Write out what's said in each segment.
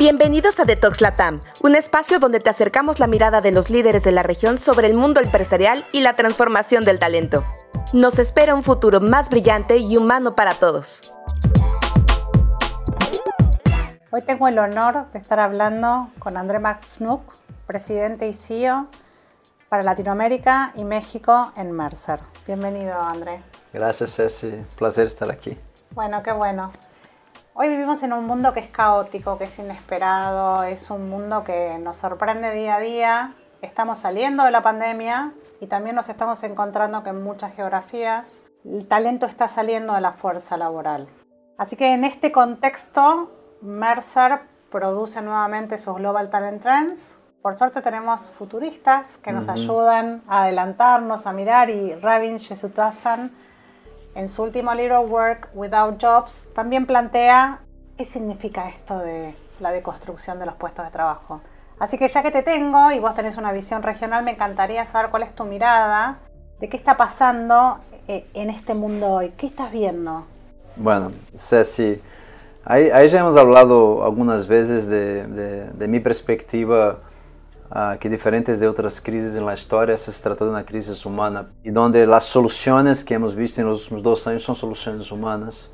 Bienvenidos a Detox Latam, un espacio donde te acercamos la mirada de los líderes de la región sobre el mundo empresarial y la transformación del talento. Nos espera un futuro más brillante y humano para todos. Hoy tengo el honor de estar hablando con André Max Snook, presidente y CEO para Latinoamérica y México en Mercer. Bienvenido, André. Gracias, Ceci. Placer estar aquí. Bueno, qué bueno. Hoy vivimos en un mundo que es caótico, que es inesperado, es un mundo que nos sorprende día a día. Estamos saliendo de la pandemia y también nos estamos encontrando que en muchas geografías el talento está saliendo de la fuerza laboral. Así que en este contexto, Mercer produce nuevamente sus Global Talent Trends. Por suerte tenemos futuristas que nos ayudan a adelantarnos, a mirar y Rabin Jesutasan en su último libro Work Without Jobs, también plantea qué significa esto de la deconstrucción de los puestos de trabajo. Así que ya que te tengo y vos tenés una visión regional, me encantaría saber cuál es tu mirada de qué está pasando eh, en este mundo hoy. ¿Qué estás viendo? Bueno, Ceci, ahí, ahí ya hemos hablado algunas veces de, mi perspectiva uh, que diferentes de outras crises na história, se trata de uma crise humana e onde as soluções que hemos visto nos últimos dois anos são soluções humanas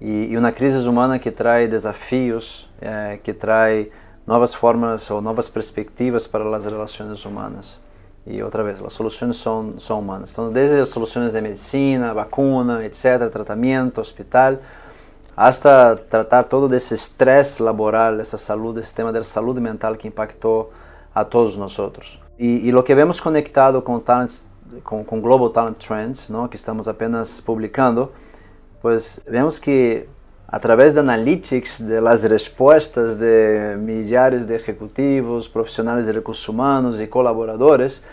e, e uma crise humana que traz desafios, eh, que traz novas formas ou novas perspectivas para as relações humanas. E outra vez, as soluções são, são humanas. Então, desde as soluções de medicina, vacuna, etc., tratamento, hospital, hasta tratar todo esse estresse laboral, essa saúde, esse tema da saúde mental que impactou a todos nosotros. Y, y lo que vemos conectado con, talents, con, con, Global Talent Trends, ¿no? que estamos apenas publicando, pues vemos que a través de analytics, de las de millares de ejecutivos, profesionales de recursos humanos y colaboradores,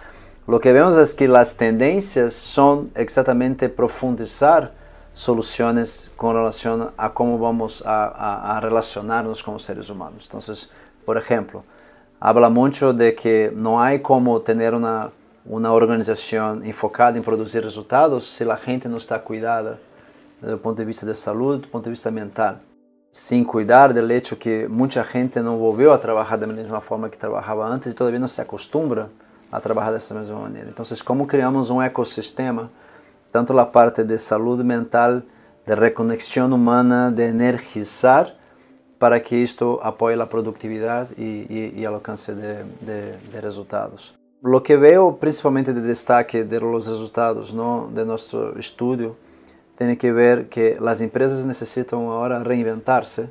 lo que vemos es que las tendencias son exactamente profundizar soluciones con relación a cómo vamos a, a, a relacionarnos con los seres humanos. Entonces, por ejemplo, habla mucho de que no hay como tener una, una organización enfocada en producir resultados si la gente no está cuidada el punto de vista de salud, desde el punto de vista mental. Sin cuidar del hecho que mucha gente no volvió a trabajar de la misma forma que trabajaba antes y todavía no se acostumbra a trabajar de esa misma manera. Entonces, ¿cómo creamos un ecosistema, tanto la parte de salud mental, de reconexión humana, de energizar, para que esto apoye la productividad y, y, y el alcance de, de, de, resultados. Lo que veo principalmente de destaque de los resultados ¿no? de nuestro estudio tiene que ver que las empresas necesitan ahora reinventarse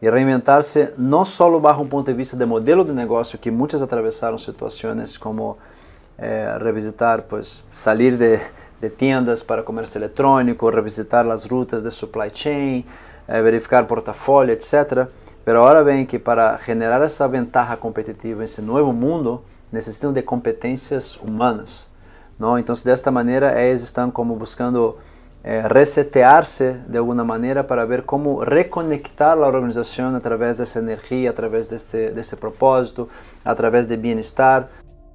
y reinventarse no solo bajo un punto de vista de modelo de negocio, que muchas atravesaron situaciones como eh, revisitar, pues salir de, de tiendas para comercio electrónico, revisitar las rutas de supply chain, eh, verificar portafolio, etc. Pero ahora ven que para generar essa ventaja competitiva nesse novo mundo, necessitam de competências humanas. Então, desta maneira, eles estão como buscando eh, resetear-se de alguma maneira para ver como reconectar a organização através dessa energia, através desse, desse propósito, através de bem-estar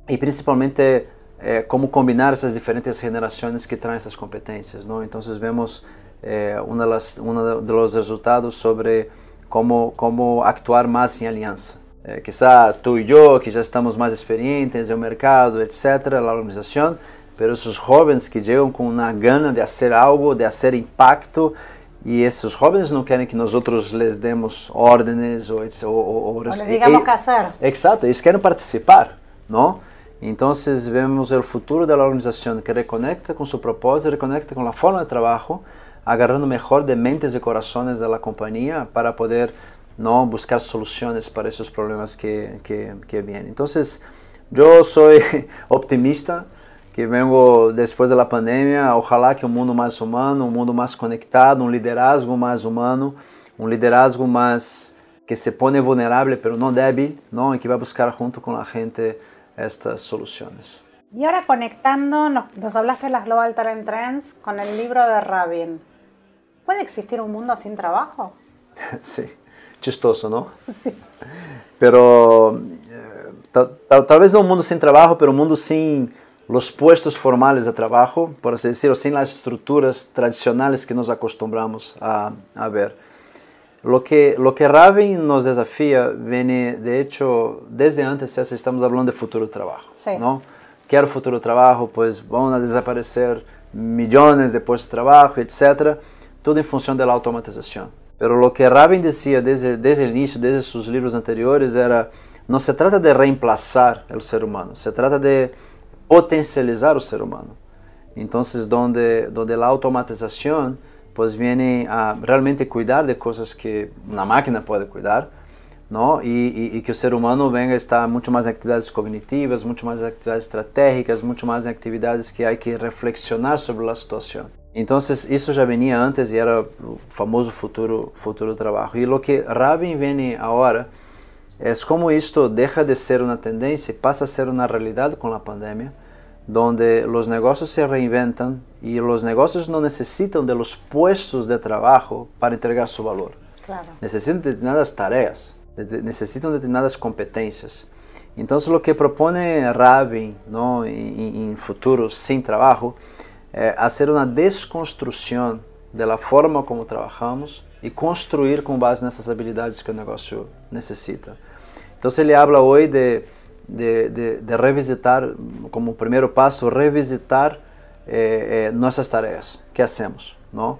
e principalmente eh, como combinar essas diferentes gerações que trazem essas competências. Não? Então, vemos eh, um dos resultados sobre como, como actuar mais em aliança. Eh, quizá tu e eu, que já estamos mais experientes no mercado, etc., a organização, mas esses jovens que chegam com uma gana de fazer algo, de fazer impacto, e esses jovens não querem que nós outros les demos ordens ou, ou, ou, ou digamos que fazer. Exato, eles querem participar, não? Então, vemos o futuro da organização que reconecta com seu propósito, reconecta com a forma de trabalho, agarrando mejor de mentes y corazones de la compañía para poder no buscar soluciones para esos problemas que, que, que vienen. Entonces, yo soy optimista que vengo después de la pandemia, ojalá que un mundo más humano, un mundo más conectado, un liderazgo más humano, un liderazgo más que se pone vulnerable pero no débil, ¿no? y que va a buscar junto con la gente estas soluciones. Y ahora conectando, nos, nos hablaste de las Global Talent Trends con el libro de Rabin. ¿Puede existir un mundo sin trabajo? Sí, chistoso, ¿no? Sí. Pero eh, tal, tal, tal, vez no un mundo sin trabajo, pero un mundo sin los puestos formales de trabajo, por así decirlo, sin las estructuras tradicionales que nos acostumbramos a, a ver. Lo que, lo que Raven nos desafía viene, de hecho, desde antes ya estamos hablando de futuro trabajo. Sí. ¿no? Quiero futuro trabajo, pues van a desaparecer millones de puestos de trabajo, etc. Todo en función de la automatización. Pero lo que Raven decía desde, desde el inicio, desde sus libros anteriores, era, no se trata de reemplazar el ser humano, se trata de potencializar el ser humano. Entonces, donde, donde la automatización pues viene a realmente cuidar de cosas que una máquina puede cuidar, ¿no? Y, y, y, que el ser humano venga a estar mucho más en actividades cognitivas, mucho más en actividades estratégicas, mucho más en actividades que hay que reflexionar sobre la situación. Entonces, eso ya venía antes y era el famoso futuro, futuro trabajo. Y lo que Rabin viene ahora es como esto deja de ser una tendencia y pasa a ser una realidad con la pandemia, donde los negocios se reinventan y los negocios no necesitan de los puestos de trabajo para entregar su valor. Claro. Necesitan determinadas tareas, necesitan determinadas competencias. Entonces lo que propone Rabin ¿no? en, en futuro sin trabajo es hacer una desconstrucción de la forma como trabajamos y construir con base nessas habilidades que o negócio necessita. Então ele habla hoje de de, de, de, revisitar, como primeiro passo, revisitar eh, eh, nossas tarefas. que hacemos? Não?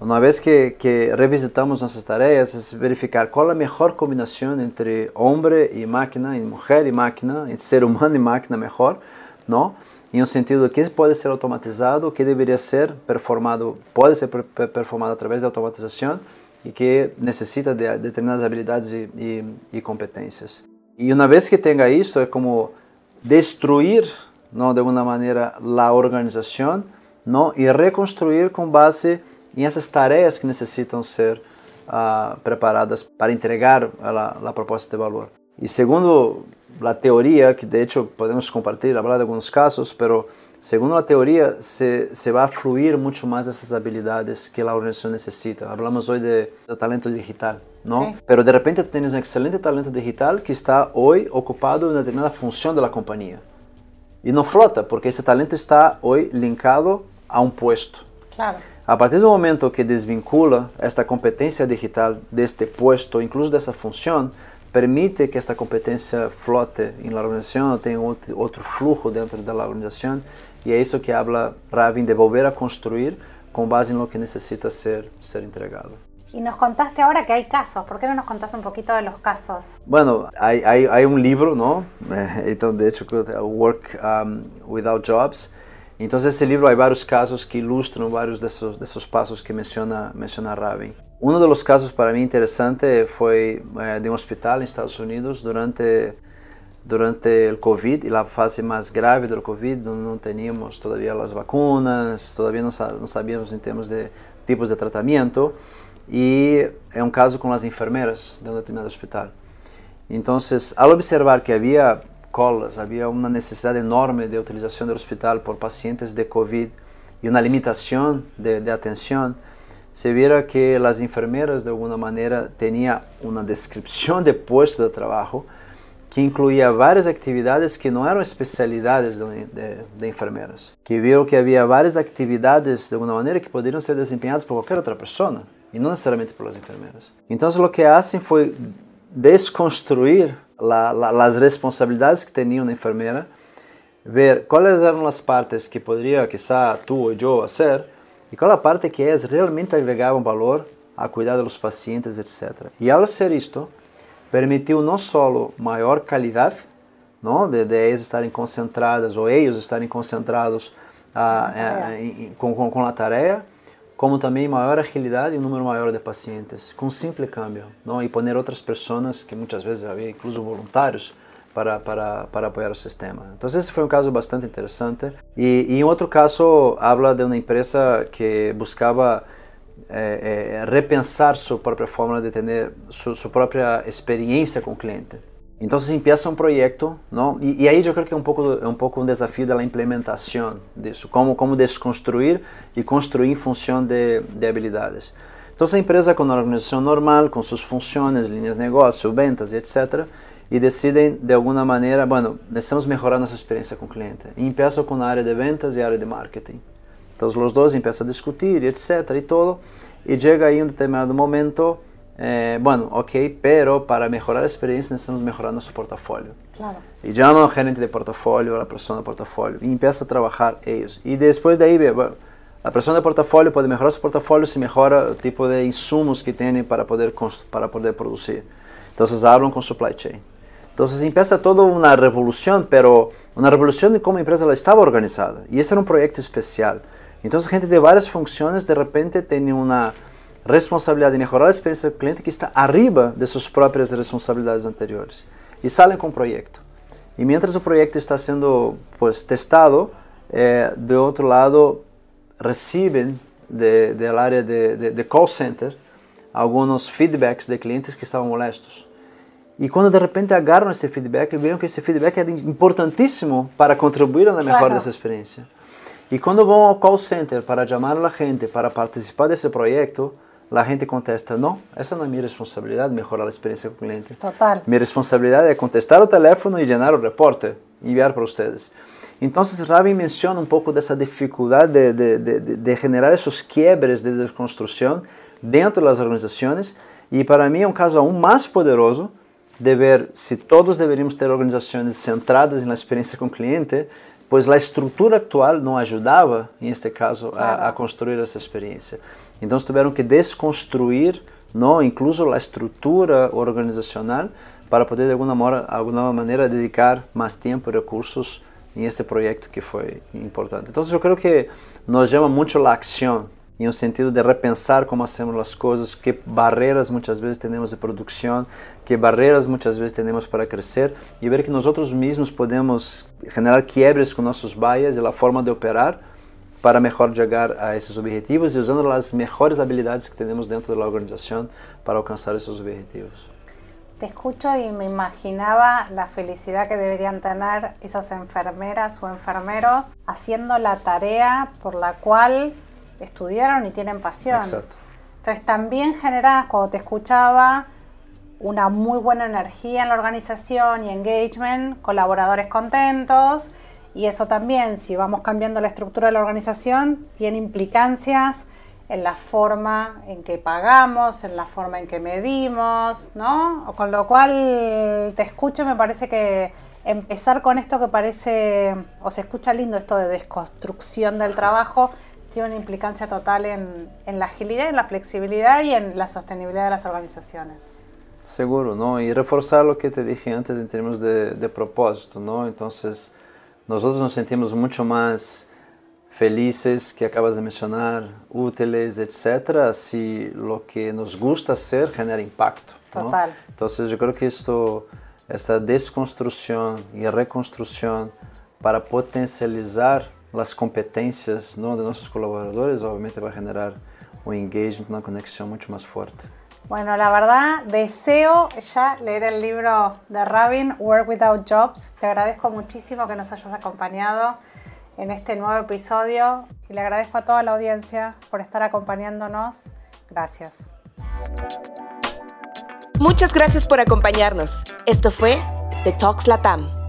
Uma vez que, que revisitamos nossas tarefas, é verificar qual é a melhor combinação entre homem e máquina, entre mulher e máquina, entre ser humano e máquina melhor, não? Em um sentido que pode ser automatizado, que deveria ser performado, pode ser performado através da automatização e que necessita de determinadas habilidades e, e, e competências. E uma vez que tenha isso, é como destruir, não, de alguma maneira, a organização, não, e reconstruir com base em essas tarefas que necessitam ser uh, preparadas para entregar a, a proposta de valor. E segundo a teoria, que de hecho podemos compartilhar, falar de alguns casos, pero segundo a teoria, se, se vai fluir muito mais essas habilidades que a organização necessita. Falamos hoje de, de talento digital. ¿no? Sí. Pero de repente tienes un excelente talento digital que está hoy ocupado en una determinada función de la compañía. Y no flota, porque ese talento está hoy linkado a un puesto. Claro. A partir do momento que desvincula esta competência digital deste puesto, incluso dessa função, permite que esta competência flote na organização, tenha outro, outro fluxo dentro da organização, e é isso que habla Ravin de volver a construir com base no que necessita ser ser entregado. Y nos contaste ahora que hay casos. ¿Por qué no nos contás un poquito de los casos? Bueno, hay, hay, hay un libro, ¿no? Então, de hecho, Work um, Without Jobs. Entonces, ese libro hay varios casos que ilustran varios de esos, de esos pasos que menciona, menciona Rabin. Uno de los casos para mí interesante fue eh, de un hospital en Estados Unidos durante, durante el COVID y la fase más grave del COVID, donde no teníamos todavía las vacunas, todavía no, sabíamos en términos de tipos de tratamiento. e é um caso com as enfermeiras de um determinado hospital. Então, ao observar que havia colas, havia uma necessidade enorme de utilização do hospital por pacientes de COVID e uma limitação de, de atenção, se vira que as enfermeiras de alguma maneira tinham uma descrição de posto de trabalho que incluía várias atividades que não eram especialidades de, de, de, enfermeiras, que viram que havia várias atividades de alguma maneira que poderiam ser desempenhadas por qualquer outra pessoa e não necessariamente pelas enfermeiras. Então, o que fazem foi desconstruir la, la, as responsabilidades que tinham na enfermeira, ver quais eram as partes que poderia, quizá, tu ou eu fazer, e qual a parte que eles realmente agregavam valor a cuidar dos pacientes, etc. E ao ser isto, permitiu não só maior qualidade, não, de, de eles estarem concentradas ou eles estarem concentrados ah, eh, com, com, com a tarefa, como também maior agilidade e um número maior de pacientes, com simples câmbio, não? e poner outras pessoas, que muitas vezes havia incluso voluntários, para, para, para apoiar o sistema. Então, esse foi um caso bastante interessante. E, e em outro caso, habla de uma empresa que buscava é, é, repensar sua própria forma de ter sua, sua própria experiência com o cliente. Então se empieza um projeto, não? E, e, aí eu creio que é um pouco é um pouco um desafio da implementação disso, como como desconstruir e construir em função de, de habilidades. Então a empresa com uma organização normal, com suas funções, linhas de negócio, ventas e etc, e decidem de alguma maneira, bueno, necessitamos melhorar nossa experiência com o cliente. E empiezam com a área de ventas e a área de marketing. Então os dois começam a discutir, etc e todo, e chega aí um determinado momento Eh, bueno, ok, pero para mejorar la experiencia necesitamos mejorar nuestro portafolio. Claro. Y llama al gerente de portafolio, a la persona de portafolio, y empieza a trabajar ellos. Y después de ahí, ve, bueno, la persona de portafolio puede mejorar su portafolio si mejora el tipo de insumos que tiene para poder, para poder producir. Entonces hablan con supply chain. Entonces empieza toda una revolución, pero una revolución de cómo la empresa estaba organizada. Y ese era un proyecto especial. Entonces gente de varias funciones de repente tiene una responsabilidad de mejorar la experiencia del cliente que está arriba de sus propias responsabilidades anteriores. Y salen con un proyecto. Y mientras el proyecto está siendo pues, testado, eh, de otro lado reciben de, área de, de, de, call center algunos feedbacks de clientes que estaban molestos. Y cuando de repente agarran ese feedback, vieron que ese feedback era importantísimo para contribuir a la mejora claro. de esa experiencia. Y cuando van al call center para llamar a gente para participar de ese proyecto, la gente contesta, no, esa no es mi responsabilidad, mejorar la experiencia con el cliente. Total. Mi responsabilidad es contestar el teléfono y llenar el reporte, enviar para ustedes. Entonces Ravi menciona un poco de esa dificultad de, de, de, de, generar esos quiebres de desconstrucción dentro de las organizaciones y para mí es un caso aún más poderoso de ver si todos deberíamos ter organizações centradas na experiência com o cliente, pois a estrutura actual não ajudava, em este caso, claro. a, a, construir essa experiência. Então tiveram que desconstruir, não, incluso a estrutura organizacional, para poder de alguma maneira, alguma maneira dedicar mais tempo e recursos em este projeto que foi importante. Então eu creio que nos chama muito a ação em um sentido de repensar como hacemos as coisas, que barreiras muitas vezes temos de produção, que barreiras muitas vezes temos para crescer e ver que nós mesmos podemos generar quiebres com nossos bias e a forma de operar para melhor chegar a esses objetivos e usando as melhores habilidades que temos dentro da organização para alcançar esses objetivos. Te escucho y me imaginaba la felicidad que deberían tener esas enfermeras o enfermeros haciendo la tarea por la cual estudiaron y tienen pasión. Exacto. Entonces también generas, cuando te escuchaba, una muy buena energía en la organización y engagement, colaboradores contentos y eso también, si vamos cambiando la estructura de la organización, tiene implicancias en la forma en que pagamos, en la forma en que medimos, ¿no? Con lo cual te escucho, me parece que empezar con esto que parece, o se escucha lindo, esto de desconstrucción del trabajo, tiene una implicancia total en, en la agilidad, en la flexibilidad y en la sostenibilidad de las organizaciones. Seguro, ¿no? Y reforzar lo que te dije antes en términos de, de propósito, ¿no? Entonces, nosotros nos sentimos mucho más felices que acabas de mencionar, útiles, etcétera, si lo que nos gusta hacer genera impacto. ¿no? Total. Entonces, yo creo que esto, esta desconstrucción y reconstrucción para potencializar as competências não, de nossos colaboradores, obviamente vai generar um engagement, uma conexão muito mais forte. Bueno, la verdad, deseo ya leer el libro de Rabin, Work Without Jobs. Te agradezco muchísimo que nos hayas acompañado en este nuevo episodio y le agradezco a toda la audiencia por estar acompañándonos. Gracias. Muchas gracias por acompañarnos. Esto fue The Talks Latam.